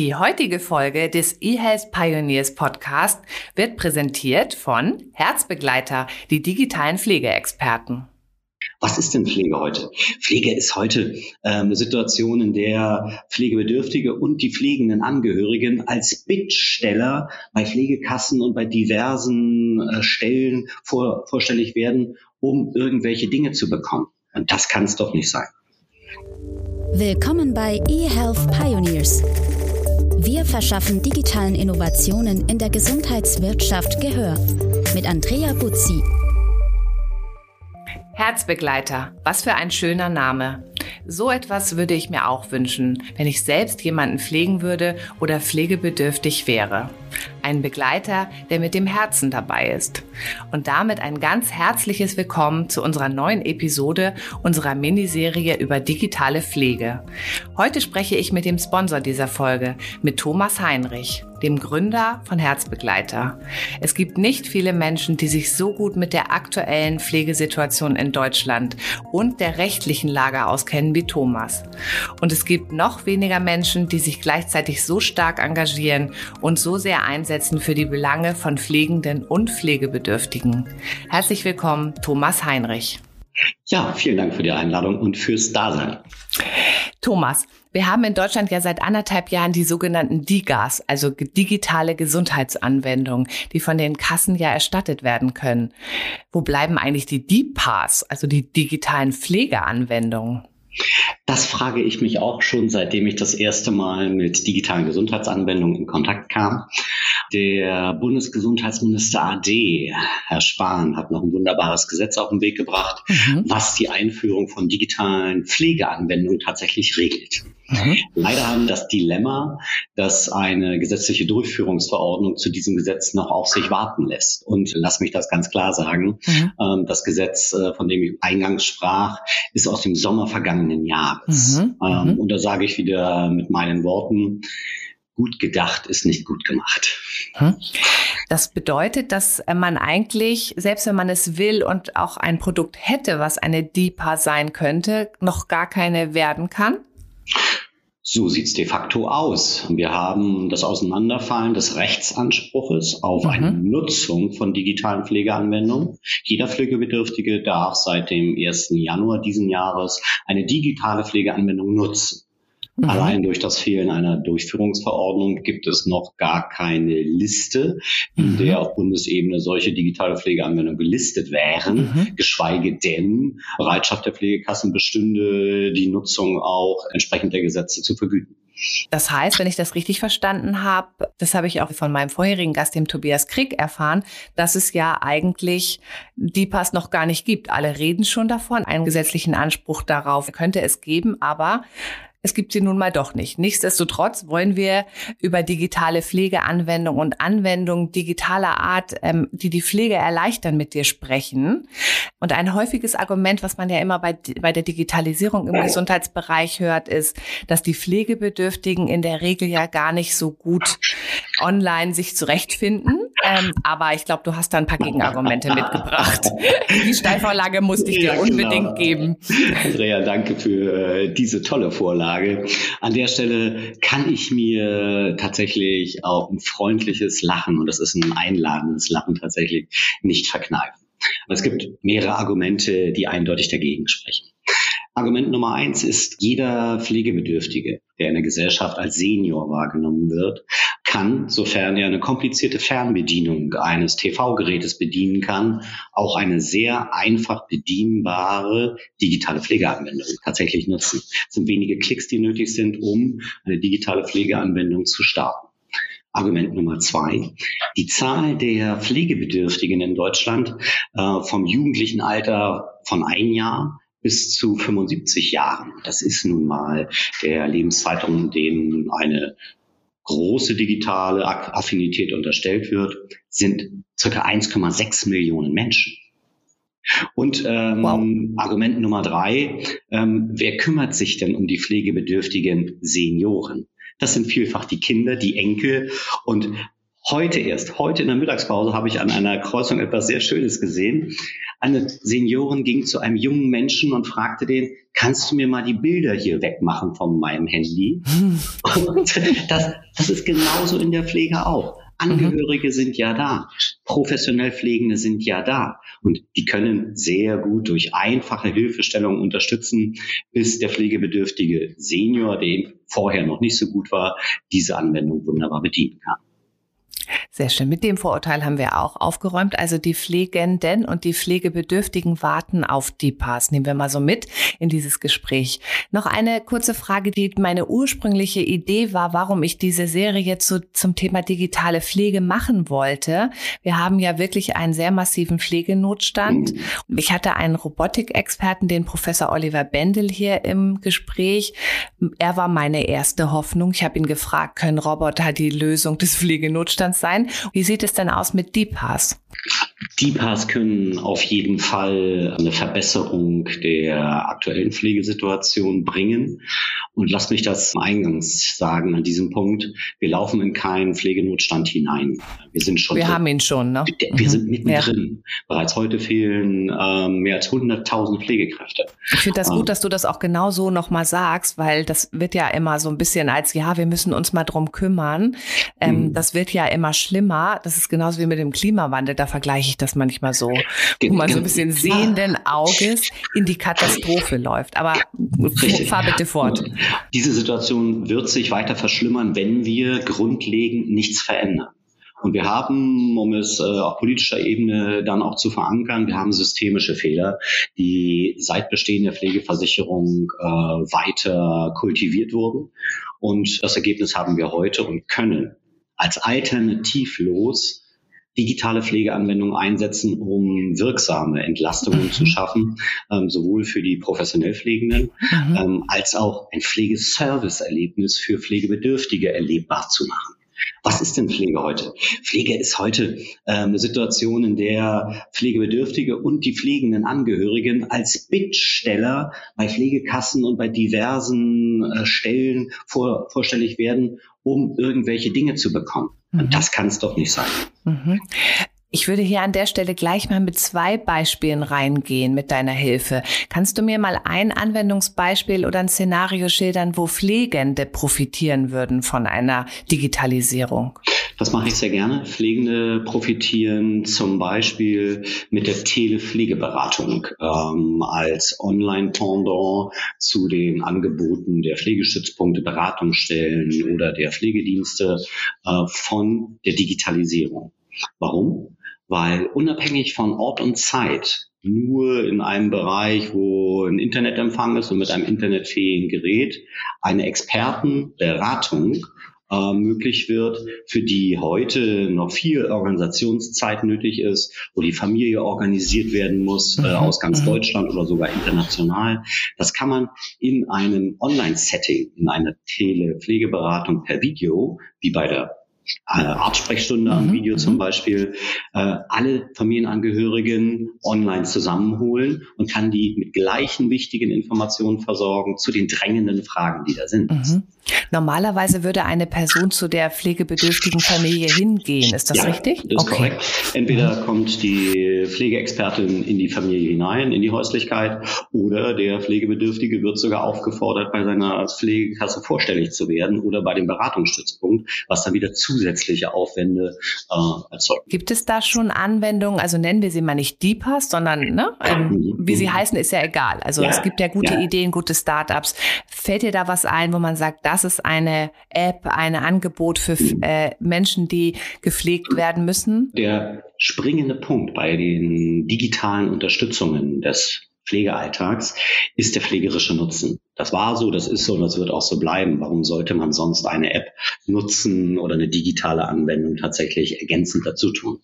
Die heutige Folge des eHealth Pioneers Podcast wird präsentiert von Herzbegleiter, die digitalen Pflegeexperten. Was ist denn Pflege heute? Pflege ist heute äh, eine Situation, in der Pflegebedürftige und die pflegenden Angehörigen als Bittsteller bei Pflegekassen und bei diversen äh, Stellen vor, vorstellig werden, um irgendwelche Dinge zu bekommen. Und das kann es doch nicht sein. Willkommen bei eHealth Pioneers. Wir verschaffen digitalen Innovationen in der Gesundheitswirtschaft Gehör. Mit Andrea Buzzi. Herzbegleiter, was für ein schöner Name. So etwas würde ich mir auch wünschen, wenn ich selbst jemanden pflegen würde oder pflegebedürftig wäre. Ein Begleiter, der mit dem Herzen dabei ist. Und damit ein ganz herzliches Willkommen zu unserer neuen Episode unserer Miniserie über digitale Pflege. Heute spreche ich mit dem Sponsor dieser Folge, mit Thomas Heinrich dem Gründer von Herzbegleiter. Es gibt nicht viele Menschen, die sich so gut mit der aktuellen Pflegesituation in Deutschland und der rechtlichen Lage auskennen wie Thomas. Und es gibt noch weniger Menschen, die sich gleichzeitig so stark engagieren und so sehr einsetzen für die Belange von Pflegenden und Pflegebedürftigen. Herzlich willkommen, Thomas Heinrich. Ja, vielen Dank für die Einladung und fürs Dasein. Thomas, wir haben in Deutschland ja seit anderthalb Jahren die sogenannten DIGAs, also digitale Gesundheitsanwendungen, die von den Kassen ja erstattet werden können. Wo bleiben eigentlich die DIPAs, also die digitalen Pflegeanwendungen? Das frage ich mich auch schon, seitdem ich das erste Mal mit digitalen Gesundheitsanwendungen in Kontakt kam. Der Bundesgesundheitsminister AD, Herr Spahn, hat noch ein wunderbares Gesetz auf den Weg gebracht, mhm. was die Einführung von digitalen Pflegeanwendungen tatsächlich regelt. Mhm. Leider haben das Dilemma, dass eine gesetzliche Durchführungsverordnung zu diesem Gesetz noch auf sich warten lässt. Und lass mich das ganz klar sagen, mhm. Ähm, das Gesetz, äh, von dem ich eingangs sprach, ist aus dem Sommer vergangenen Jahres. Mhm. Ähm, mhm. und da sage ich wieder mit meinen Worten, gut gedacht ist nicht gut gemacht. Hm? Das bedeutet, dass man eigentlich, selbst wenn man es will und auch ein Produkt hätte, was eine DIPA sein könnte, noch gar keine werden kann? So sieht's de facto aus. Wir haben das Auseinanderfallen des Rechtsanspruches auf mhm. eine Nutzung von digitalen Pflegeanwendungen. Jeder Pflegebedürftige darf seit dem 1. Januar diesen Jahres eine digitale Pflegeanwendung nutzen. Mhm. Allein durch das Fehlen einer Durchführungsverordnung gibt es noch gar keine Liste, in mhm. der auf Bundesebene solche digitale Pflegeanwendungen gelistet wären, mhm. geschweige denn Bereitschaft der Pflegekassen bestünde, die Nutzung auch entsprechend der Gesetze zu vergüten. Das heißt, wenn ich das richtig verstanden habe, das habe ich auch von meinem vorherigen Gast, dem Tobias Krieg, erfahren, dass es ja eigentlich die Pass noch gar nicht gibt. Alle reden schon davon. Einen gesetzlichen Anspruch darauf könnte es geben, aber es gibt sie nun mal doch nicht. Nichtsdestotrotz wollen wir über digitale Pflegeanwendungen und Anwendungen digitaler Art, ähm, die die Pflege erleichtern, mit dir sprechen. Und ein häufiges Argument, was man ja immer bei, bei der Digitalisierung im Gesundheitsbereich hört, ist, dass die Pflegebedürftigen in der Regel ja gar nicht so gut online sich zurechtfinden. Ähm, aber ich glaube, du hast da ein paar Gegenargumente mitgebracht. Die Steilvorlage musste ich dir ja, unbedingt genau. geben. Andrea, danke für äh, diese tolle Vorlage. An der Stelle kann ich mir tatsächlich auch ein freundliches Lachen, und das ist ein einladendes Lachen tatsächlich, nicht verkneifen. Es gibt mehrere Argumente, die eindeutig dagegen sprechen. Argument Nummer eins ist, jeder Pflegebedürftige, der in der Gesellschaft als Senior wahrgenommen wird, kann, sofern er eine komplizierte Fernbedienung eines TV-Gerätes bedienen kann, auch eine sehr einfach bedienbare digitale Pflegeanwendung tatsächlich nutzen. Es sind wenige Klicks, die nötig sind, um eine digitale Pflegeanwendung zu starten. Argument Nummer zwei. Die Zahl der Pflegebedürftigen in Deutschland äh, vom jugendlichen Alter von ein Jahr bis zu 75 Jahren. Das ist nun mal der Lebenszeitraum, dem eine große digitale Affinität unterstellt wird, sind circa 1,6 Millionen Menschen. Und ähm, wow. Argument Nummer drei, ähm, wer kümmert sich denn um die pflegebedürftigen Senioren? Das sind vielfach die Kinder, die Enkel und Heute erst, heute in der Mittagspause habe ich an einer Kreuzung etwas sehr Schönes gesehen. Eine Seniorin ging zu einem jungen Menschen und fragte den, kannst du mir mal die Bilder hier wegmachen von meinem Handy? Und das, das ist genauso in der Pflege auch. Angehörige mhm. sind ja da, professionell Pflegende sind ja da und die können sehr gut durch einfache Hilfestellungen unterstützen, bis der pflegebedürftige Senior, dem vorher noch nicht so gut war, diese Anwendung wunderbar bedienen kann. Sehr schön. Mit dem Vorurteil haben wir auch aufgeräumt. Also die Pflegenden und die Pflegebedürftigen warten auf die Pass. Nehmen wir mal so mit in dieses Gespräch. Noch eine kurze Frage, die meine ursprüngliche Idee war, warum ich diese Serie zu, zum Thema digitale Pflege machen wollte. Wir haben ja wirklich einen sehr massiven Pflegenotstand. Ich hatte einen Robotikexperten, den Professor Oliver Bendel hier im Gespräch. Er war meine erste Hoffnung. Ich habe ihn gefragt, können Roboter die Lösung des Pflegenotstands sein? Wie sieht es denn aus mit DPAS? DPAS können auf jeden Fall eine Verbesserung der aktuellen Pflegesituation bringen. Und lass mich das eingangs sagen an diesem Punkt. Wir laufen in keinen Pflegenotstand hinein. Wir sind schon. Wir drin. haben ihn schon, ne? Wir mhm. sind mittendrin. Ja. Bereits heute fehlen ähm, mehr als 100.000 Pflegekräfte. Ich finde das ähm, gut, dass du das auch genau so nochmal sagst, weil das wird ja immer so ein bisschen als, ja, wir müssen uns mal drum kümmern. Ähm, mhm. Das wird ja immer schlimmer. Das ist genauso wie mit dem Klimawandel. Da vergleiche ich das manchmal so, wo man so ein bisschen sehenden Auges in die Katastrophe läuft. Aber Richtig. fahr bitte fort. Diese Situation wird sich weiter verschlimmern, wenn wir grundlegend nichts verändern. Und wir haben, um es äh, auf politischer Ebene dann auch zu verankern, wir haben systemische Fehler, die seit Bestehen der Pflegeversicherung äh, weiter kultiviert wurden. Und das Ergebnis haben wir heute und können als alternativlos digitale Pflegeanwendungen einsetzen, um wirksame Entlastungen mhm. zu schaffen, ähm, sowohl für die professionell Pflegenden mhm. ähm, als auch ein Pflegeservice-Erlebnis für Pflegebedürftige erlebbar zu machen. Was ist denn Pflege heute? Pflege ist heute äh, eine Situation, in der Pflegebedürftige und die pflegenden Angehörigen als Bittsteller bei Pflegekassen und bei diversen äh, Stellen vor, vorstellig werden, um irgendwelche Dinge zu bekommen. Und mhm. das kann es doch nicht sein. Mhm. Ich würde hier an der Stelle gleich mal mit zwei Beispielen reingehen mit deiner Hilfe. Kannst du mir mal ein Anwendungsbeispiel oder ein Szenario schildern, wo Pflegende profitieren würden von einer Digitalisierung? Das mache ich sehr gerne. Pflegende profitieren zum Beispiel mit der Telepflegeberatung ähm, als Online-Pendant zu den Angeboten der Pflegestützpunkte, Beratungsstellen oder der Pflegedienste äh, von der Digitalisierung. Warum? weil unabhängig von Ort und Zeit nur in einem Bereich, wo ein Internetempfang ist und mit einem internetfähigen Gerät eine Expertenberatung äh, möglich wird, für die heute noch viel Organisationszeit nötig ist, wo die Familie organisiert werden muss äh, mhm. aus ganz mhm. Deutschland oder sogar international. Das kann man in einem Online-Setting, in einer Telepflegeberatung per Video, wie bei der äh, Arztsprechstunde am mhm. Video zum. Beispiel, äh, alle Familienangehörigen online zusammenholen und kann die mit gleichen wichtigen Informationen versorgen zu den drängenden Fragen, die da sind. Mhm. Normalerweise würde eine Person zu der pflegebedürftigen Familie hingehen. Ist das ja, richtig? Ist okay. korrekt. Entweder mhm. kommt die Pflegeexpertin in die Familie hinein, in die Häuslichkeit, oder der Pflegebedürftige wird sogar aufgefordert, bei seiner Pflegekasse vorstellig zu werden oder bei dem Beratungsstützpunkt, was dann wieder zusätzliche Aufwände äh, erzeugt. Gibt es da schon Anwendungen, also nennen wir sie mal nicht DeepAS, sondern ne, ähm, mhm. wie sie heißen, ist ja egal. Also ja, es gibt ja gute ja. Ideen, gute Startups. Fällt dir da was ein, wo man sagt, das ist eine App, ein Angebot für äh, Menschen, die gepflegt werden müssen? Der springende Punkt bei den digitalen Unterstützungen des Pflegealltags ist der pflegerische Nutzen. Das war so, das ist so und das wird auch so bleiben. Warum sollte man sonst eine App nutzen oder eine digitale Anwendung tatsächlich ergänzend dazu tun?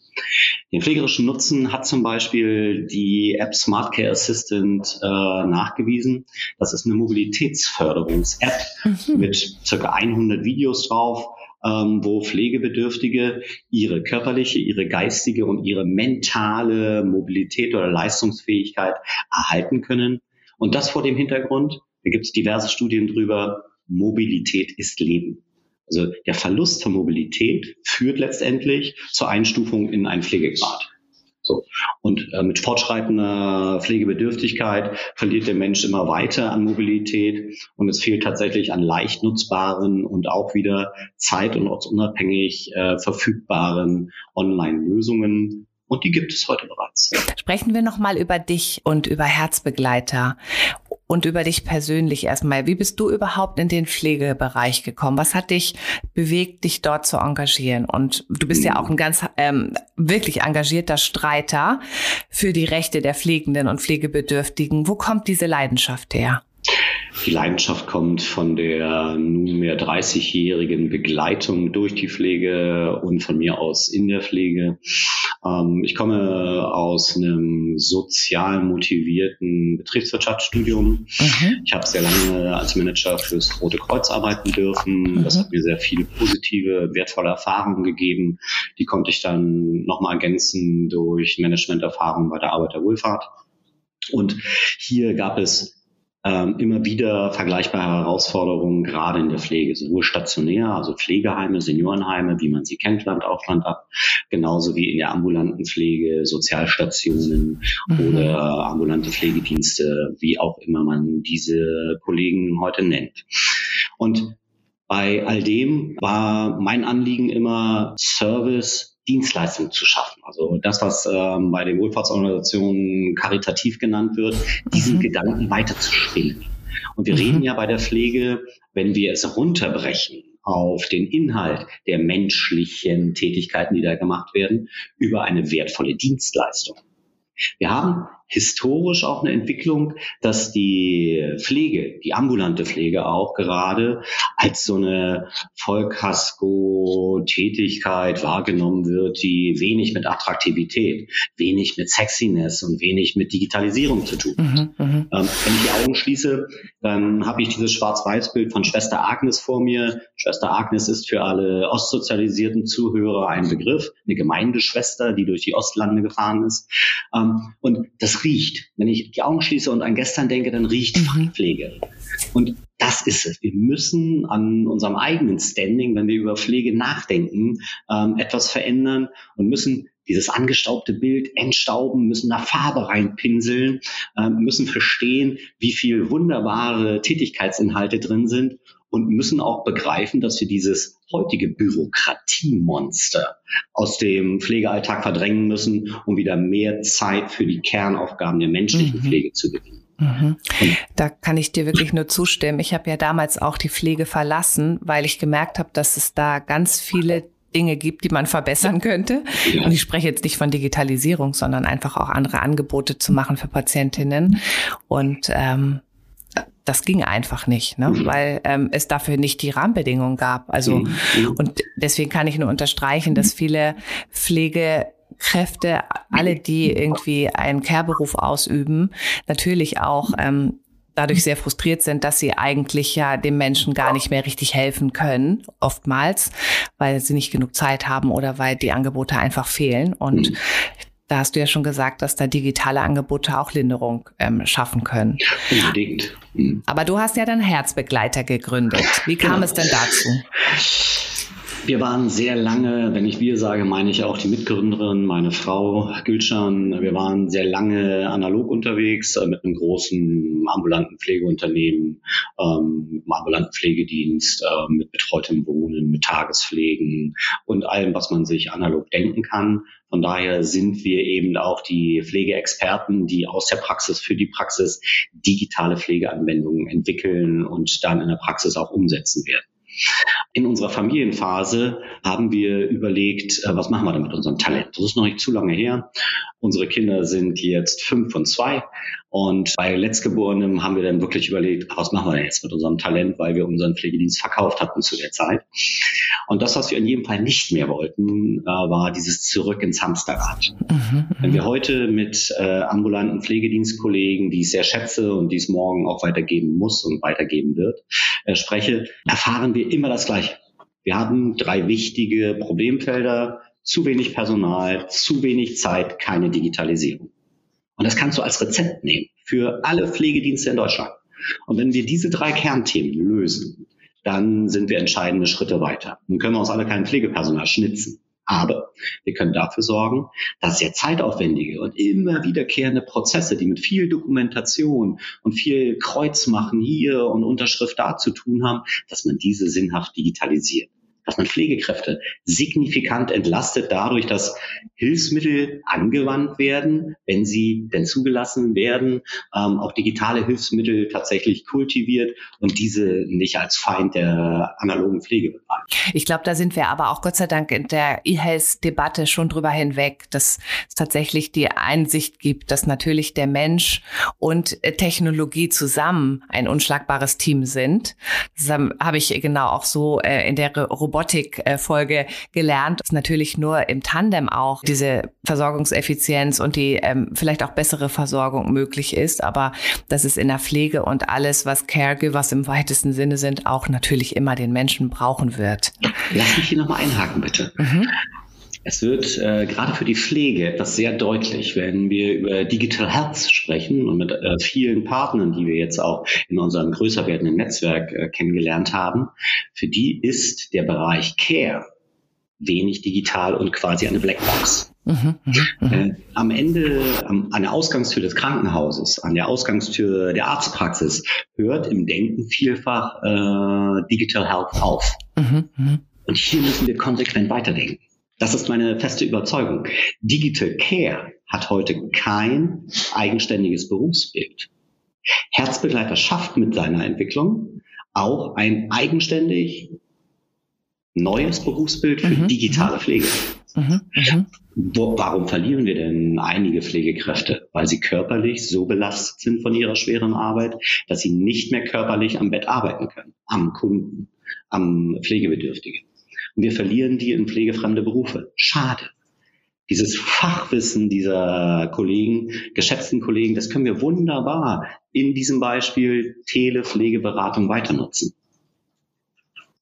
Den pflegerischen Nutzen hat zum Beispiel die App Smart Care Assistant äh, nachgewiesen. Das ist eine Mobilitätsförderungs-App mhm. mit circa 100 Videos drauf, ähm, wo Pflegebedürftige ihre körperliche, ihre geistige und ihre mentale Mobilität oder Leistungsfähigkeit erhalten können. Und das vor dem Hintergrund, da gibt es diverse Studien drüber, Mobilität ist Leben. Also der Verlust von Mobilität führt letztendlich zur Einstufung in einen Pflegegrad. So. Und äh, mit fortschreitender Pflegebedürftigkeit verliert der Mensch immer weiter an Mobilität und es fehlt tatsächlich an leicht nutzbaren und auch wieder zeit- und ortsunabhängig äh, verfügbaren Online-Lösungen, und die gibt es heute bereits. Sprechen wir nochmal über dich und über Herzbegleiter und über dich persönlich erstmal. Wie bist du überhaupt in den Pflegebereich gekommen? Was hat dich bewegt, dich dort zu engagieren? Und du bist ja auch ein ganz ähm, wirklich engagierter Streiter für die Rechte der Pflegenden und Pflegebedürftigen. Wo kommt diese Leidenschaft her? Die Leidenschaft kommt von der nunmehr 30-jährigen Begleitung durch die Pflege und von mir aus in der Pflege. Ähm, ich komme aus einem sozial motivierten Betriebswirtschaftsstudium. Mhm. Ich habe sehr lange als Manager fürs Rote Kreuz arbeiten dürfen. Mhm. Das hat mir sehr viele positive, wertvolle Erfahrungen gegeben. Die konnte ich dann nochmal ergänzen durch Managementerfahrungen bei der Arbeiterwohlfahrt. Und hier gab es ähm, immer wieder vergleichbare Herausforderungen, gerade in der Pflege, sowohl stationär, also Pflegeheime, Seniorenheime, wie man sie kennt, Land auf Land ab, genauso wie in der ambulanten Pflege, Sozialstationen mhm. oder ambulante Pflegedienste, wie auch immer man diese Kollegen heute nennt. Und bei all dem war mein Anliegen immer Service Dienstleistungen zu schaffen. Also das, was ähm, bei den Wohlfahrtsorganisationen karitativ genannt wird, diesen mhm. Gedanken weiterzuspinnen. Und wir mhm. reden ja bei der Pflege, wenn wir es runterbrechen auf den Inhalt der menschlichen Tätigkeiten, die da gemacht werden, über eine wertvolle Dienstleistung. Wir haben historisch auch eine Entwicklung, dass die Pflege, die ambulante Pflege auch gerade als so eine Vollkasko-Tätigkeit wahrgenommen wird, die wenig mit Attraktivität, wenig mit Sexiness und wenig mit Digitalisierung zu tun hat. Mhm, mhm. ähm, wenn ich die Augen schließe, dann habe ich dieses Schwarz-Weiß-Bild von Schwester Agnes vor mir. Schwester Agnes ist für alle ostsozialisierten Zuhörer ein Begriff, eine Gemeindeschwester, die durch die Ostlande gefahren ist. Ähm, und das riecht. Wenn ich die Augen schließe und an gestern denke, dann riecht mhm. Pflege. Und das ist es. Wir müssen an unserem eigenen Standing, wenn wir über Pflege nachdenken, ähm, etwas verändern und müssen dieses angestaubte Bild entstauben, müssen da Farbe reinpinseln, ähm, müssen verstehen, wie viel wunderbare Tätigkeitsinhalte drin sind und müssen auch begreifen, dass wir dieses heutige Bürokratiemonster aus dem Pflegealltag verdrängen müssen, um wieder mehr Zeit für die Kernaufgaben der menschlichen mhm. Pflege zu gewinnen. Mhm. Da kann ich dir wirklich nur zustimmen. Ich habe ja damals auch die Pflege verlassen, weil ich gemerkt habe, dass es da ganz viele Dinge gibt, die man verbessern könnte. Ja. Und ich spreche jetzt nicht von Digitalisierung, sondern einfach auch andere Angebote zu machen für Patientinnen. Und ähm, das ging einfach nicht, ne? Mhm. weil ähm, es dafür nicht die Rahmenbedingungen gab. Also mhm. mhm. und deswegen kann ich nur unterstreichen, dass viele Pflegekräfte, alle, die irgendwie einen Care-Beruf ausüben, natürlich auch ähm, dadurch sehr frustriert sind, dass sie eigentlich ja dem Menschen gar nicht mehr richtig helfen können, oftmals, weil sie nicht genug Zeit haben oder weil die Angebote einfach fehlen. Und mhm. Da hast du ja schon gesagt, dass da digitale Angebote auch Linderung ähm, schaffen können. Unbedingt. Mhm. Aber du hast ja dann Herzbegleiter gegründet. Wie kam genau. es denn dazu? Wir waren sehr lange, wenn ich wir sage, meine ich auch die Mitgründerin, meine Frau Gülschan. Wir waren sehr lange analog unterwegs äh, mit einem großen ambulanten Pflegeunternehmen, ähm, mit einem ambulanten Pflegedienst, äh, mit betreutem Wohnen, mit Tagespflegen und allem, was man sich analog denken kann. Von daher sind wir eben auch die Pflegeexperten, die aus der Praxis für die Praxis digitale Pflegeanwendungen entwickeln und dann in der Praxis auch umsetzen werden. In unserer Familienphase haben wir überlegt, äh, was machen wir denn mit unserem Talent? Das ist noch nicht zu lange her. Unsere Kinder sind jetzt fünf und zwei. Und bei Letztgeborenem haben wir dann wirklich überlegt, was machen wir denn jetzt mit unserem Talent, weil wir unseren Pflegedienst verkauft hatten zu der Zeit. Und das, was wir in jedem Fall nicht mehr wollten, äh, war dieses Zurück ins Hamsterrad. Mhm, Wenn wir heute mit äh, ambulanten Pflegedienstkollegen, die ich sehr schätze und die es morgen auch weitergeben muss und weitergeben wird, spreche, erfahren wir immer das Gleiche. Wir haben drei wichtige Problemfelder, zu wenig Personal, zu wenig Zeit, keine Digitalisierung. Und das kannst du als Rezept nehmen für alle Pflegedienste in Deutschland. Und wenn wir diese drei Kernthemen lösen, dann sind wir entscheidende Schritte weiter. Nun können wir uns alle kein Pflegepersonal schnitzen. Aber wir können dafür sorgen, dass sehr zeitaufwendige und immer wiederkehrende Prozesse, die mit viel Dokumentation und viel Kreuzmachen hier und Unterschrift da zu tun haben, dass man diese sinnhaft digitalisiert dass man Pflegekräfte signifikant entlastet dadurch, dass Hilfsmittel angewandt werden, wenn sie denn zugelassen werden, ähm, auch digitale Hilfsmittel tatsächlich kultiviert und diese nicht als Feind der analogen Pflege betrachten. Ich glaube, da sind wir aber auch Gott sei Dank in der E-Health-Debatte schon drüber hinweg, dass es tatsächlich die Einsicht gibt, dass natürlich der Mensch und Technologie zusammen ein unschlagbares Team sind. Das habe ich genau auch so äh, in der Robotik Robotik-Folge gelernt, dass natürlich nur im Tandem auch diese Versorgungseffizienz und die ähm, vielleicht auch bessere Versorgung möglich ist, aber dass es in der Pflege und alles, was Caregivers im weitesten Sinne sind, auch natürlich immer den Menschen brauchen wird. Lass mich hier nochmal einhaken, bitte. Mhm. Es wird äh, gerade für die Pflege etwas sehr deutlich, wenn wir über Digital Health sprechen und mit äh, vielen Partnern, die wir jetzt auch in unserem größer werdenden Netzwerk äh, kennengelernt haben. Für die ist der Bereich Care wenig digital und quasi eine Blackbox. Mhm, mh, mh. Äh, am Ende, am, an der Ausgangstür des Krankenhauses, an der Ausgangstür der Arztpraxis hört im Denken vielfach äh, Digital Health auf. Mhm, mh. Und hier müssen wir konsequent weiterdenken. Das ist meine feste Überzeugung. Digital Care hat heute kein eigenständiges Berufsbild. Herzbegleiter schafft mit seiner Entwicklung auch ein eigenständig neues Berufsbild für mhm. digitale Pflege. Mhm. Mhm. Wo, warum verlieren wir denn einige Pflegekräfte? Weil sie körperlich so belastet sind von ihrer schweren Arbeit, dass sie nicht mehr körperlich am Bett arbeiten können, am Kunden, am Pflegebedürftigen. Wir verlieren die in pflegefremde Berufe. Schade. Dieses Fachwissen dieser Kollegen, geschätzten Kollegen, das können wir wunderbar in diesem Beispiel Telepflegeberatung weiter nutzen.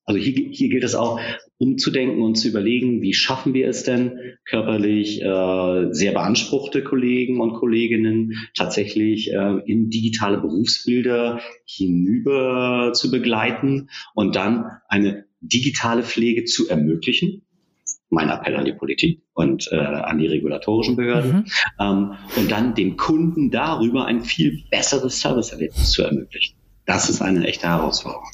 Also hier, hier gilt es auch, umzudenken und zu überlegen, wie schaffen wir es denn, körperlich äh, sehr beanspruchte Kollegen und Kolleginnen tatsächlich äh, in digitale Berufsbilder hinüber zu begleiten und dann eine digitale Pflege zu ermöglichen. Mein Appell an die Politik und äh, an die regulatorischen Behörden. Mhm. Ähm, und dann dem Kunden darüber ein viel besseres Serviceerlebnis zu ermöglichen. Das ist eine echte Herausforderung.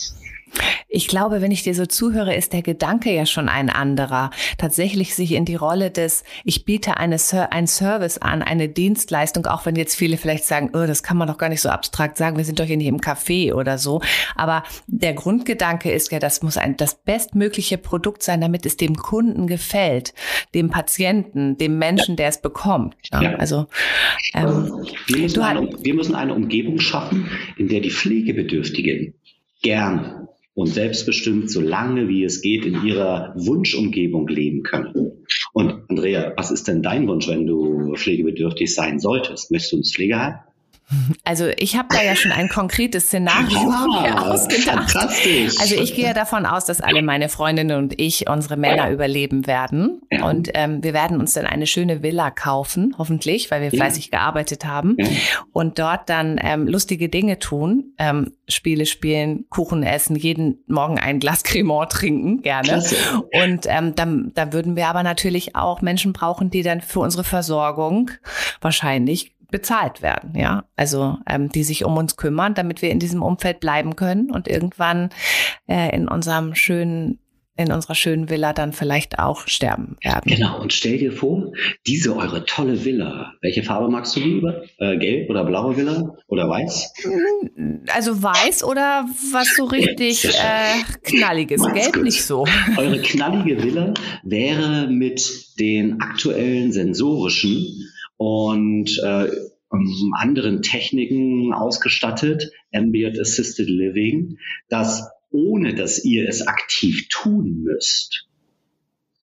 Ich glaube, wenn ich dir so zuhöre, ist der Gedanke ja schon ein anderer. Tatsächlich sich in die Rolle des, ich biete eine, ein Service an, eine Dienstleistung, auch wenn jetzt viele vielleicht sagen, oh, das kann man doch gar nicht so abstrakt sagen, wir sind doch hier nicht im Café oder so. Aber der Grundgedanke ist ja, das muss ein, das bestmögliche Produkt sein, damit es dem Kunden gefällt, dem Patienten, dem Menschen, der es bekommt. Ja. Also, ähm, wir, müssen eine, wir müssen eine Umgebung schaffen, in der die Pflegebedürftigen gern und selbstbestimmt, so lange wie es geht, in ihrer Wunschumgebung leben können. Und Andrea, was ist denn dein Wunsch, wenn du pflegebedürftig sein solltest? Möchtest du ins Pflegeheim? Also ich habe da ja schon ein konkretes Szenario ja, ausgedacht. Also ich gehe davon aus, dass alle meine Freundinnen und ich unsere Männer überleben werden. Ja. Und ähm, wir werden uns dann eine schöne Villa kaufen, hoffentlich, weil wir fleißig ja. gearbeitet haben. Und dort dann ähm, lustige Dinge tun, ähm, Spiele spielen, Kuchen essen, jeden Morgen ein Glas Cremant trinken, gerne. Klasse. Und ähm, dann, da würden wir aber natürlich auch Menschen brauchen, die dann für unsere Versorgung wahrscheinlich bezahlt werden, ja. Also ähm, die sich um uns kümmern, damit wir in diesem Umfeld bleiben können und irgendwann äh, in unserem schönen in unserer schönen Villa dann vielleicht auch sterben werden. Genau, und stell dir vor, diese eure tolle Villa, welche Farbe magst du lieber? Äh, gelb oder blaue Villa oder weiß? Also weiß oder was so richtig äh, knalliges, Macht's gelb gut. nicht so. Eure knallige Villa wäre mit den aktuellen sensorischen und äh, anderen Techniken ausgestattet, Ambient Assisted Living, dass ohne dass ihr es aktiv tun müsst,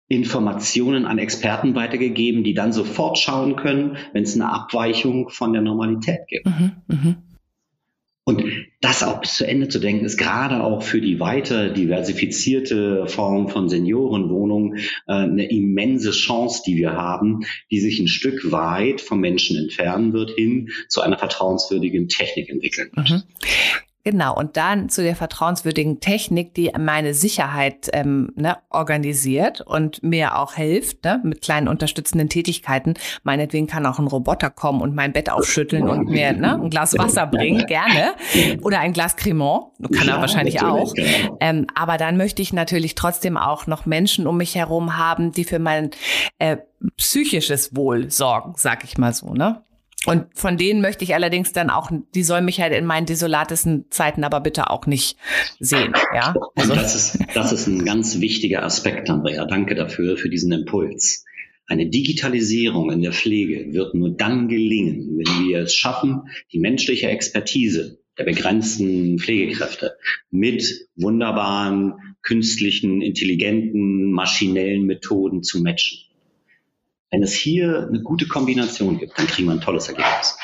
Informationen an Experten weitergegeben, die dann sofort schauen können, wenn es eine Abweichung von der Normalität gibt. Mhm, mh. Und das auch bis zu Ende zu denken, ist gerade auch für die weiter diversifizierte Form von Seniorenwohnungen äh, eine immense Chance, die wir haben, die sich ein Stück weit vom Menschen entfernen wird, hin zu einer vertrauenswürdigen Technik entwickeln wird. Mhm. Genau, und dann zu der vertrauenswürdigen Technik, die meine Sicherheit ähm, ne, organisiert und mir auch hilft, ne, mit kleinen unterstützenden Tätigkeiten. Meinetwegen kann auch ein Roboter kommen und mein Bett aufschütteln und mir ne, ein Glas Wasser bringen, gerne. Oder ein Glas Cremant, kann er wahrscheinlich auch. Ähm, aber dann möchte ich natürlich trotzdem auch noch Menschen um mich herum haben, die für mein äh, psychisches Wohl sorgen, sag ich mal so, ne? Und von denen möchte ich allerdings dann auch, die sollen mich halt in meinen desolatesten Zeiten aber bitte auch nicht sehen. Ja? Also das ist, das ist ein ganz wichtiger Aspekt, Andrea. Danke dafür, für diesen Impuls. Eine Digitalisierung in der Pflege wird nur dann gelingen, wenn wir es schaffen, die menschliche Expertise der begrenzten Pflegekräfte mit wunderbaren, künstlichen, intelligenten, maschinellen Methoden zu matchen. Wenn es hier eine gute Kombination gibt, dann kriegen wir ein tolles Ergebnis.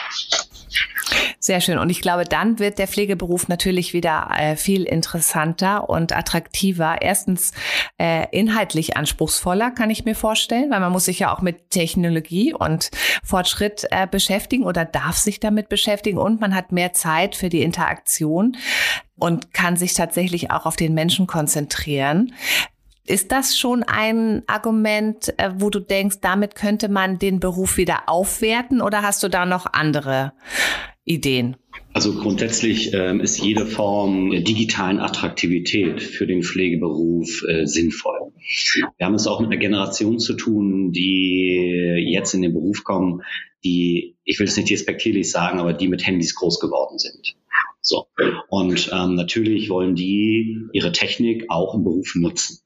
Sehr schön. Und ich glaube, dann wird der Pflegeberuf natürlich wieder äh, viel interessanter und attraktiver. Erstens äh, inhaltlich anspruchsvoller, kann ich mir vorstellen, weil man muss sich ja auch mit Technologie und Fortschritt äh, beschäftigen oder darf sich damit beschäftigen und man hat mehr Zeit für die Interaktion und kann sich tatsächlich auch auf den Menschen konzentrieren. Ist das schon ein Argument, äh, wo du denkst, damit könnte man den Beruf wieder aufwerten oder hast du da noch andere Ideen? Also grundsätzlich ähm, ist jede Form der digitalen Attraktivität für den Pflegeberuf äh, sinnvoll. Wir haben es auch mit einer Generation zu tun, die jetzt in den Beruf kommen, die, ich will es nicht despektierlich sagen, aber die mit Handys groß geworden sind. So. Und ähm, natürlich wollen die ihre Technik auch im Beruf nutzen.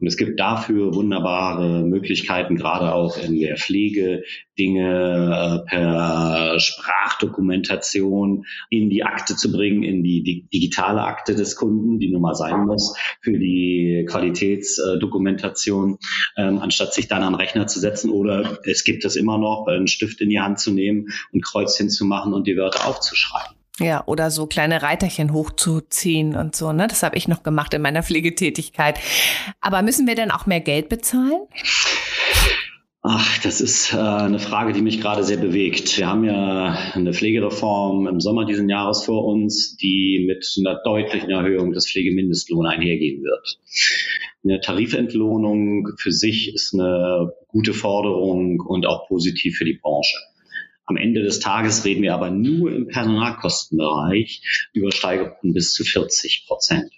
Und es gibt dafür wunderbare Möglichkeiten, gerade auch in der Pflege, Dinge äh, per Sprachdokumentation in die Akte zu bringen, in die digitale Akte des Kunden, die nun mal sein muss für die Qualitätsdokumentation, ähm, anstatt sich dann am Rechner zu setzen. Oder es gibt es immer noch, einen Stift in die Hand zu nehmen und Kreuzchen zu machen und die Wörter aufzuschreiben. Ja, oder so kleine Reiterchen hochzuziehen und so, ne? Das habe ich noch gemacht in meiner Pflegetätigkeit. Aber müssen wir denn auch mehr Geld bezahlen? Ach, das ist äh, eine Frage, die mich gerade sehr bewegt. Wir haben ja eine Pflegereform im Sommer diesen Jahres vor uns, die mit einer deutlichen Erhöhung des Pflegemindestlohns einhergehen wird. Eine Tarifentlohnung für sich ist eine gute Forderung und auch positiv für die Branche. Am Ende des Tages reden wir aber nur im Personalkostenbereich über Steigerungen bis zu 40 Prozent.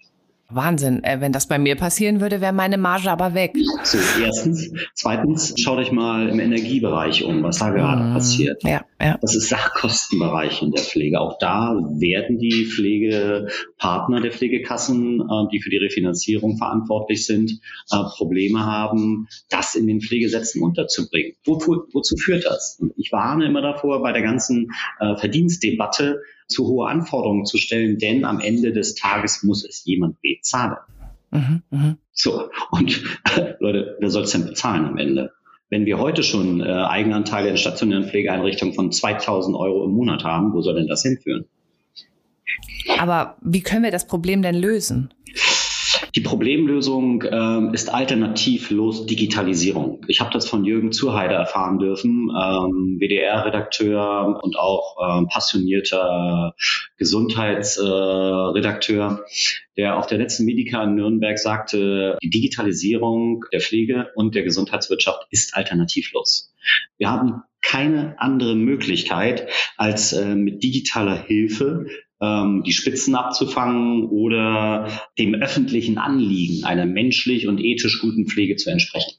Wahnsinn. Äh, wenn das bei mir passieren würde, wäre meine Marge aber weg. So, erstens. Zweitens, schaut euch mal im Energiebereich um, was da gerade mm, passiert. Ja, ja. Das ist Sachkostenbereich in der Pflege. Auch da werden die Pflegepartner der Pflegekassen, äh, die für die Refinanzierung verantwortlich sind, äh, Probleme haben, das in den Pflegesätzen unterzubringen. Wozu, wozu führt das? Ich warne immer davor, bei der ganzen Verdienstdebatte zu hohe Anforderungen zu stellen, denn am Ende des Tages muss es jemand bezahlen. Mhm, mh. So, und äh, Leute, wer soll es denn bezahlen am Ende? Wenn wir heute schon äh, Eigenanteile in stationären Pflegeeinrichtungen von 2000 Euro im Monat haben, wo soll denn das hinführen? Aber wie können wir das Problem denn lösen? Die Problemlösung ähm, ist alternativlos Digitalisierung. Ich habe das von Jürgen Zuheide erfahren dürfen, ähm, WDR-Redakteur und auch ähm, passionierter Gesundheitsredakteur, äh, der auf der letzten Medica in Nürnberg sagte, die Digitalisierung der Pflege und der Gesundheitswirtschaft ist alternativlos. Wir haben keine andere Möglichkeit, als äh, mit digitaler Hilfe ähm, die Spitzen abzufangen oder dem öffentlichen Anliegen einer menschlich und ethisch guten Pflege zu entsprechen.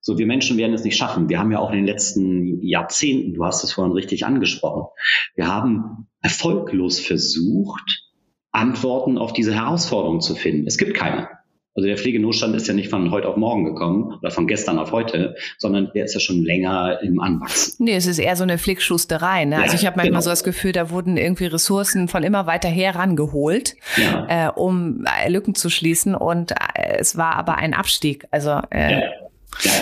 So, wir Menschen werden es nicht schaffen. Wir haben ja auch in den letzten Jahrzehnten, du hast es vorhin richtig angesprochen, wir haben erfolglos versucht, Antworten auf diese Herausforderungen zu finden. Es gibt keine. Also der Pflegenotstand ist ja nicht von heute auf morgen gekommen oder von gestern auf heute, sondern der ist ja schon länger im Anwachsen. Nee, es ist eher so eine Flickschusterei. Ne? Also ja, also ich habe manchmal genau. so das Gefühl, da wurden irgendwie Ressourcen von immer weiter her rangeholt, ja. äh, um äh, Lücken zu schließen. Und äh, es war aber ein Abstieg. Also äh, ja. Ja.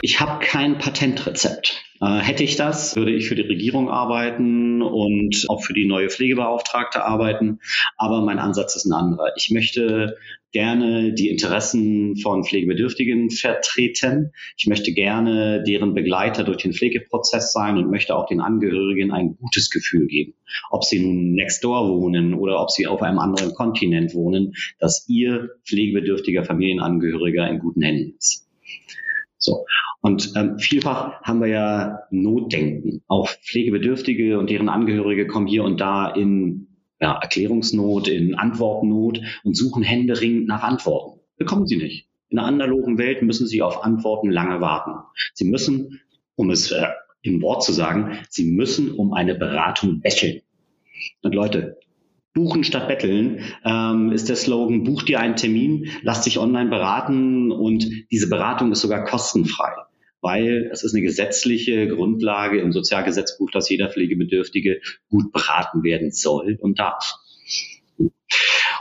Ich habe kein Patentrezept. Äh, hätte ich das, würde ich für die Regierung arbeiten und auch für die neue Pflegebeauftragte arbeiten. Aber mein Ansatz ist ein anderer. Ich möchte gerne die Interessen von Pflegebedürftigen vertreten. Ich möchte gerne deren Begleiter durch den Pflegeprozess sein und möchte auch den Angehörigen ein gutes Gefühl geben. Ob sie nun next door wohnen oder ob sie auf einem anderen Kontinent wohnen, dass ihr pflegebedürftiger Familienangehöriger in guten Händen ist. So. Und ähm, vielfach haben wir ja Notdenken. Auch Pflegebedürftige und deren Angehörige kommen hier und da in ja, Erklärungsnot, in Antwortnot und suchen händeringend nach Antworten. Bekommen sie nicht. In einer analogen Welt müssen sie auf Antworten lange warten. Sie müssen, um es äh, im Wort zu sagen, sie müssen um eine Beratung betteln. Und Leute, Buchen statt betteln ähm, ist der Slogan, buch dir einen Termin, lass dich online beraten und diese Beratung ist sogar kostenfrei weil es ist eine gesetzliche Grundlage im Sozialgesetzbuch, dass jeder Pflegebedürftige gut beraten werden soll und darf.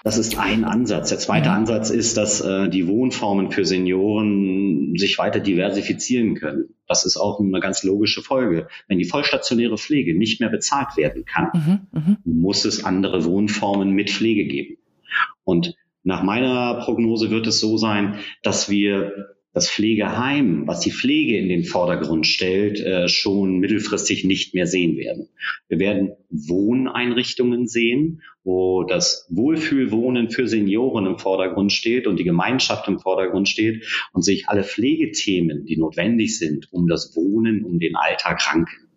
Das ist ein Ansatz. Der zweite mhm. Ansatz ist, dass äh, die Wohnformen für Senioren sich weiter diversifizieren können. Das ist auch eine ganz logische Folge. Wenn die vollstationäre Pflege nicht mehr bezahlt werden kann, mhm, mhm. muss es andere Wohnformen mit Pflege geben. Und nach meiner Prognose wird es so sein, dass wir das Pflegeheim, was die Pflege in den Vordergrund stellt, äh, schon mittelfristig nicht mehr sehen werden. Wir werden Wohneinrichtungen sehen, wo das Wohlfühlwohnen für Senioren im Vordergrund steht und die Gemeinschaft im Vordergrund steht und sich alle Pflegethemen, die notwendig sind, um das Wohnen, um den Alltag ranken.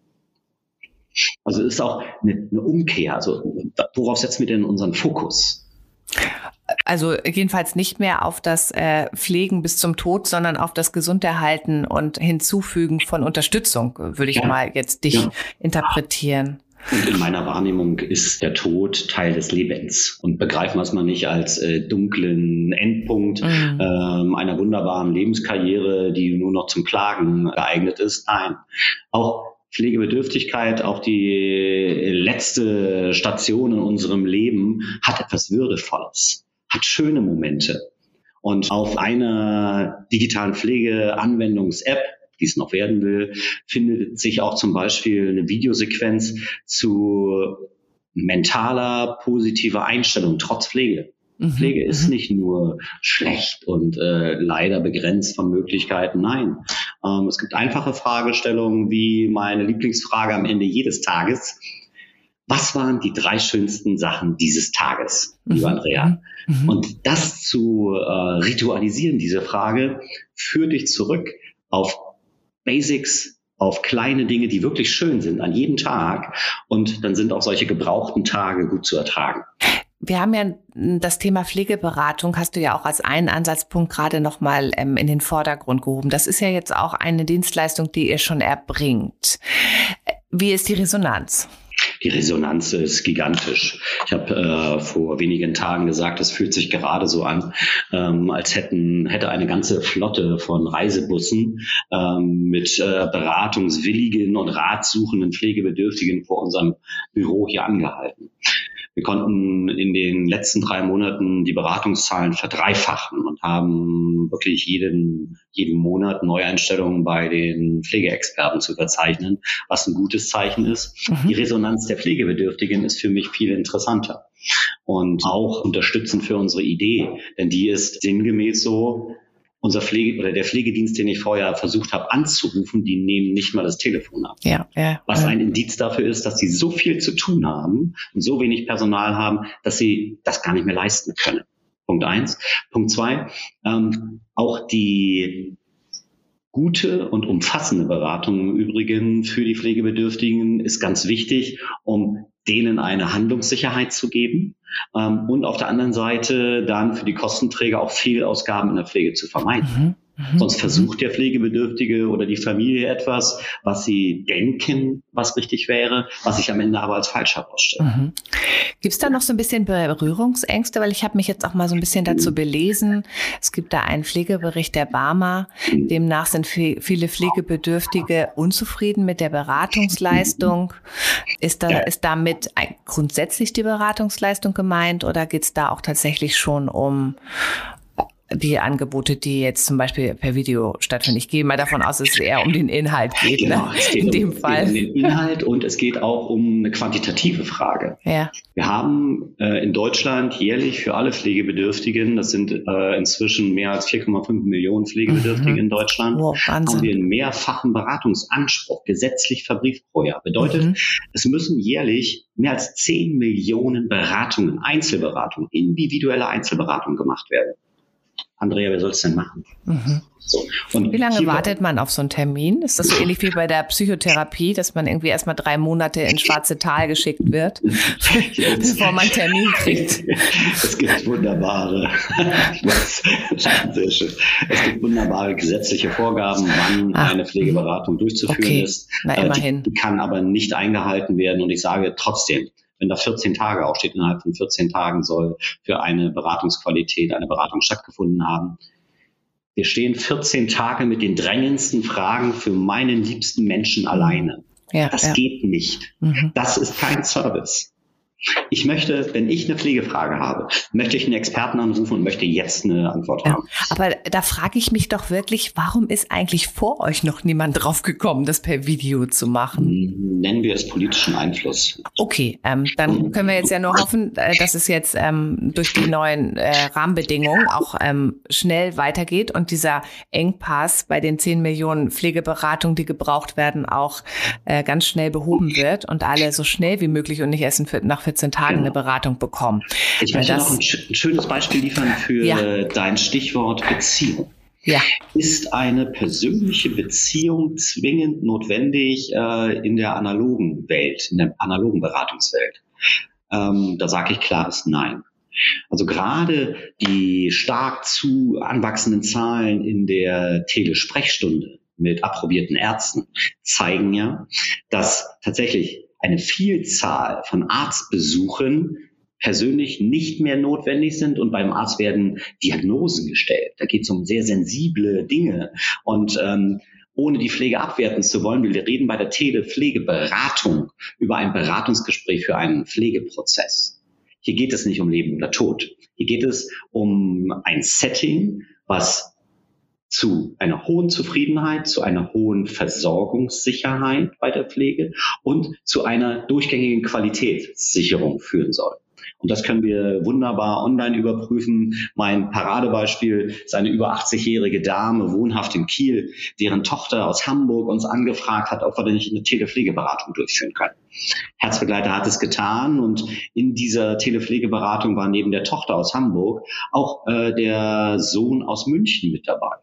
Also ist auch eine, eine Umkehr. Also worauf setzen wir denn unseren Fokus? Also jedenfalls nicht mehr auf das äh, Pflegen bis zum Tod, sondern auf das Gesunderhalten und Hinzufügen von Unterstützung, würde ich ja. mal jetzt dich ja. interpretieren. Und in meiner Wahrnehmung ist der Tod Teil des Lebens und begreifen wir es mal nicht als äh, dunklen Endpunkt mhm. ähm, einer wunderbaren Lebenskarriere, die nur noch zum Klagen geeignet ist. Nein, auch Pflegebedürftigkeit, auch die letzte Station in unserem Leben hat etwas Würdevolles hat schöne Momente. Und auf einer digitalen Pflegeanwendungs-App, die es noch werden will, findet sich auch zum Beispiel eine Videosequenz zu mentaler positiver Einstellung trotz Pflege. Mhm. Pflege ist mhm. nicht nur schlecht und äh, leider begrenzt von Möglichkeiten. Nein, ähm, es gibt einfache Fragestellungen wie meine Lieblingsfrage am Ende jedes Tages was waren die drei schönsten Sachen dieses Tages, lieber mhm. Andrea? Mhm. Und das zu äh, ritualisieren, diese Frage, führt dich zurück auf Basics, auf kleine Dinge, die wirklich schön sind an jedem Tag. Und dann sind auch solche gebrauchten Tage gut zu ertragen. Wir haben ja das Thema Pflegeberatung, hast du ja auch als einen Ansatzpunkt gerade nochmal ähm, in den Vordergrund gehoben. Das ist ja jetzt auch eine Dienstleistung, die ihr schon erbringt. Wie ist die Resonanz? Die Resonanz ist gigantisch. Ich habe äh, vor wenigen Tagen gesagt, es fühlt sich gerade so an, ähm, als hätten hätte eine ganze Flotte von Reisebussen ähm, mit äh, beratungswilligen und ratsuchenden Pflegebedürftigen vor unserem Büro hier angehalten. Wir konnten in den letzten drei Monaten die Beratungszahlen verdreifachen und haben wirklich jeden, jeden Monat Neueinstellungen bei den Pflegeexperten zu verzeichnen, was ein gutes Zeichen ist. Mhm. Die Resonanz der Pflegebedürftigen ist für mich viel interessanter und auch unterstützend für unsere Idee, denn die ist sinngemäß so, unser Pflege oder der Pflegedienst, den ich vorher versucht habe anzurufen, die nehmen nicht mal das Telefon ab. Ja, ja, Was ein Indiz dafür ist, dass sie so viel zu tun haben und so wenig Personal haben, dass sie das gar nicht mehr leisten können. Punkt eins. Punkt zwei, ähm, auch die gute und umfassende Beratung im Übrigen für die Pflegebedürftigen ist ganz wichtig, um denen eine Handlungssicherheit zu geben ähm, und auf der anderen Seite dann für die Kostenträger auch Fehlausgaben in der Pflege zu vermeiden. Mhm. Mhm. Sonst mhm. versucht der Pflegebedürftige oder die Familie etwas, was sie denken, was richtig wäre, was sich am Ende aber als falsch herausstellt. Mhm. Gibt es da noch so ein bisschen Berührungsängste? Weil ich habe mich jetzt auch mal so ein bisschen dazu belesen. Es gibt da einen Pflegebericht der Barmer. Demnach sind viele Pflegebedürftige unzufrieden mit der Beratungsleistung. Ist, da, ist damit grundsätzlich die Beratungsleistung gemeint oder geht es da auch tatsächlich schon um die Angebote, die jetzt zum Beispiel per Video stattfinden? Ich gehe mal davon aus, dass es eher um den Inhalt geht. Genau, ne? es geht In um, dem es Fall. geht um den Inhalt und es geht auch um eine quantitative Frage. Ja. Wir haben äh, in Deutschland jährlich für alle Pflegebedürftigen, das sind äh, inzwischen mehr als 4,5 Millionen Pflegebedürftige Mhm. in Deutschland, Wow, haben wir einen mehrfachen Beratungsanspruch, gesetzlich verbrieft pro Jahr. Bedeutet, Mhm. es müssen jährlich mehr als 10 Millionen Beratungen, Einzelberatungen, individuelle Einzelberatungen gemacht werden. Andrea, wer soll es denn machen? Mhm. So. Wie lange wartet man auf so einen Termin? Ist das so ähnlich wie bei der Psychotherapie, dass man irgendwie erstmal drei Monate ins schwarze Tal geschickt wird, bevor man einen Termin kriegt? Es gibt wunderbare, sehr schön. Es gibt wunderbare gesetzliche Vorgaben, wann Ah, eine Pflegeberatung durchzuführen Okay, ist. na Äh, immerhin. Die kann aber nicht eingehalten werden. Und ich sage trotzdem, wenn da 14 Tage aufsteht, innerhalb von 14 Tagen soll für eine Beratungsqualität eine Beratung stattgefunden haben. Wir stehen 14 Tage mit den drängendsten Fragen für meinen liebsten Menschen alleine. Ja, Das ja. geht nicht. Mhm. Das ist kein Service. Ich möchte, wenn ich eine Pflegefrage habe, möchte ich einen Experten anrufen und möchte jetzt eine Antwort Ja. haben. Aber da frage ich mich doch wirklich, warum ist eigentlich vor euch noch niemand drauf gekommen, das per Video zu machen? Nennen wir es politischen Einfluss. Okay, ähm, dann können wir jetzt ja nur hoffen, äh, dass es jetzt ähm, durch die neuen äh, Rahmenbedingungen auch ähm, schnell weitergeht und dieser Engpass bei den 10 Millionen Pflegeberatungen, die gebraucht werden, auch äh, ganz schnell behoben wird und alle so schnell wie möglich und nicht erst nach 14 Tagen eine Beratung bekommen. Ich Weil möchte das- noch ein, sch- ein schönes Beispiel liefern für Ja. äh, dein Stichwort Beziehung. Ja, Ist eine persönliche Beziehung zwingend notwendig äh, in der analogen Welt, in der analogen Beratungswelt? Ähm, da sage ich klares Nein. Also gerade die stark zu anwachsenden Zahlen in der Telesprechstunde mit approbierten Ärzten zeigen ja, dass tatsächlich eine Vielzahl von Arztbesuchen persönlich nicht mehr notwendig sind und beim Arzt werden Diagnosen gestellt. Da geht es um sehr sensible Dinge und ähm, ohne die Pflege abwerten zu wollen, wir reden bei der Telepflegeberatung über ein Beratungsgespräch für einen Pflegeprozess. Hier geht es nicht um Leben oder Tod. Hier geht es um ein Setting, was zu einer hohen Zufriedenheit, zu einer hohen Versorgungssicherheit bei der Pflege und zu einer durchgängigen Qualitätssicherung führen soll. Und das können wir wunderbar online überprüfen. Mein Paradebeispiel ist eine über 80-jährige Dame, wohnhaft in Kiel, deren Tochter aus Hamburg uns angefragt hat, ob wir denn nicht eine Telepflegeberatung durchführen können. Herzbegleiter hat es getan und in dieser Telepflegeberatung war neben der Tochter aus Hamburg auch äh, der Sohn aus München mit dabei.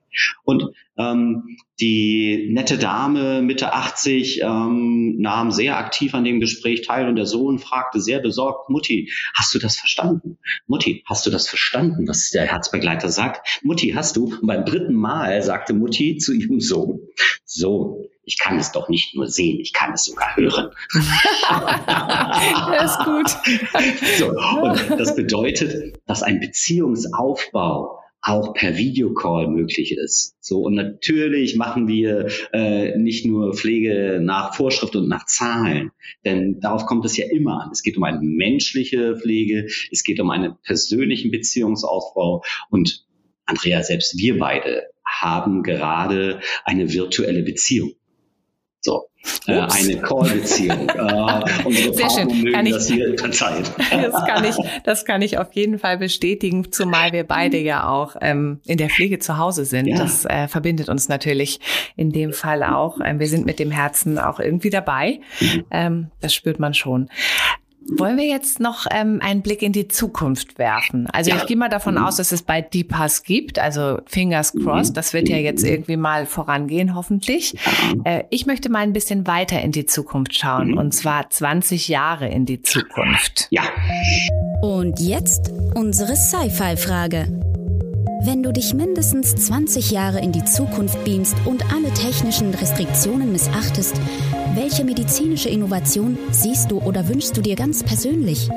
Und ähm, die nette Dame Mitte 80 ähm, nahm sehr aktiv an dem Gespräch teil und der Sohn fragte sehr besorgt, Mutti, hast du das verstanden? Mutti, hast du das verstanden, was der Herzbegleiter sagt? Mutti, hast du? Und beim dritten Mal sagte Mutti zu ihrem Sohn, Sohn, ich kann es doch nicht nur sehen, ich kann es sogar hören. das ist gut. So, und das bedeutet, dass ein Beziehungsaufbau auch per Videocall möglich ist. So und natürlich machen wir äh, nicht nur Pflege nach Vorschrift und nach Zahlen, denn darauf kommt es ja immer an. Es geht um eine menschliche Pflege, es geht um einen persönlichen Beziehungsaufbau und Andrea, selbst wir beide haben gerade eine virtuelle Beziehung. So, äh, eine Call-Beziehung. äh, Sehr schön. Mögen Kann ich- das. Das kann ich, das kann ich auf jeden Fall bestätigen, zumal wir beide ja auch ähm, in der Pflege zu Hause sind. Ja. Das äh, verbindet uns natürlich in dem Fall auch. Ähm, wir sind mit dem Herzen auch irgendwie dabei. Ähm, das spürt man schon. Wollen wir jetzt noch ähm, einen Blick in die Zukunft werfen? Also Ja. ich gehe mal davon Mhm. aus, dass es bald DPAS gibt, also Fingers crossed. Das wird ja jetzt irgendwie mal vorangehen, hoffentlich. Äh, ich möchte mal ein bisschen weiter in die Zukunft schauen, Mhm. und zwar 20 Jahre in die Zukunft. Ja, Und jetzt unsere Sci-Fi-Frage. Wenn du dich mindestens 20 Jahre in die Zukunft beamst und alle technischen Restriktionen missachtest, welche medizinische Innovation siehst du oder wünschst du dir ganz persönlich?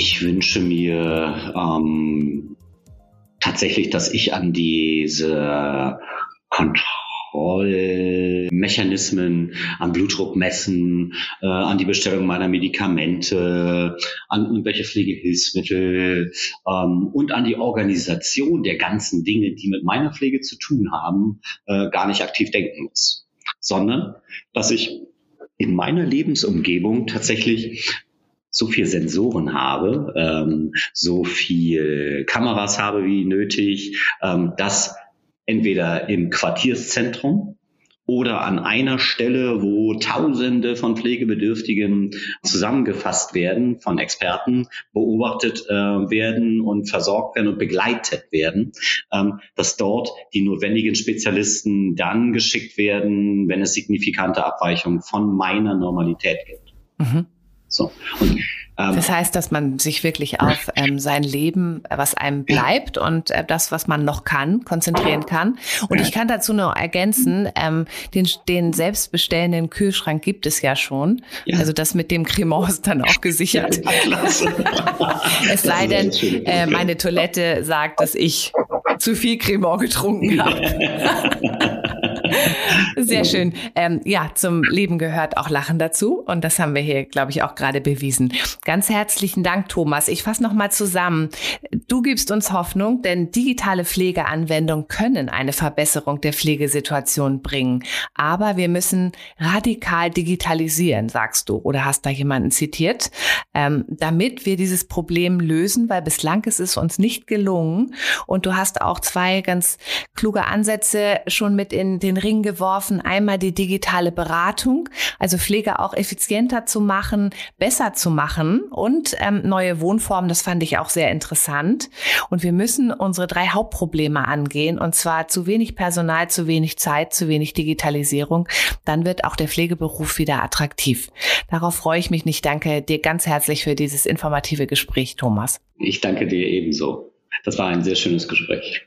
ich wünsche mir ähm, tatsächlich, dass ich an diese Kontrollmechanismen, an Blutdruck messen, äh, an die Bestellung meiner Medikamente, an irgendwelche Pflegehilfsmittel ähm, und an die Organisation der ganzen Dinge, die mit meiner Pflege zu tun haben, äh, gar nicht aktiv denken muss, sondern dass ich in meiner Lebensumgebung tatsächlich so viel Sensoren habe, ähm, so viel Kameras habe wie nötig, ähm, dass entweder im Quartierszentrum oder an einer Stelle, wo Tausende von Pflegebedürftigen zusammengefasst werden, von Experten beobachtet äh, werden und versorgt werden und begleitet werden, ähm, dass dort die notwendigen Spezialisten dann geschickt werden, wenn es signifikante Abweichungen von meiner Normalität gibt. Mhm. So. Und, ähm, das heißt, dass man sich wirklich auf ähm, sein Leben, was einem bleibt und äh, das, was man noch kann, konzentrieren kann. Und ich kann dazu noch ergänzen, ähm, den, den selbstbestellenden Kühlschrank gibt es ja schon. Ja. Also das mit dem Cremant ist dann auch gesichert. Ja, es sei denn, äh, meine Toilette sagt, dass ich zu viel Cremant getrunken habe. Sehr schön. Ähm, ja, zum Leben gehört auch Lachen dazu. Und das haben wir hier, glaube ich, auch gerade bewiesen. Ganz herzlichen Dank, Thomas. Ich fasse nochmal zusammen. Du gibst uns Hoffnung, denn digitale Pflegeanwendungen können eine Verbesserung der Pflegesituation bringen. Aber wir müssen radikal digitalisieren, sagst du. Oder hast da jemanden zitiert? Ähm, damit wir dieses Problem lösen, weil bislang ist es uns nicht gelungen. Und du hast auch zwei ganz kluge Ansätze schon mit in den Ring geworfen. Einmal die digitale Beratung, also Pflege auch effizienter zu machen, besser zu machen und ähm, neue Wohnformen. Das fand ich auch sehr interessant. Und wir müssen unsere drei Hauptprobleme angehen und zwar zu wenig Personal, zu wenig Zeit, zu wenig Digitalisierung. Dann wird auch der Pflegeberuf wieder attraktiv. Darauf freue ich mich. Ich danke dir ganz herzlich für dieses informative Gespräch, Thomas. Ich danke dir ebenso. Das war ein sehr schönes Gespräch.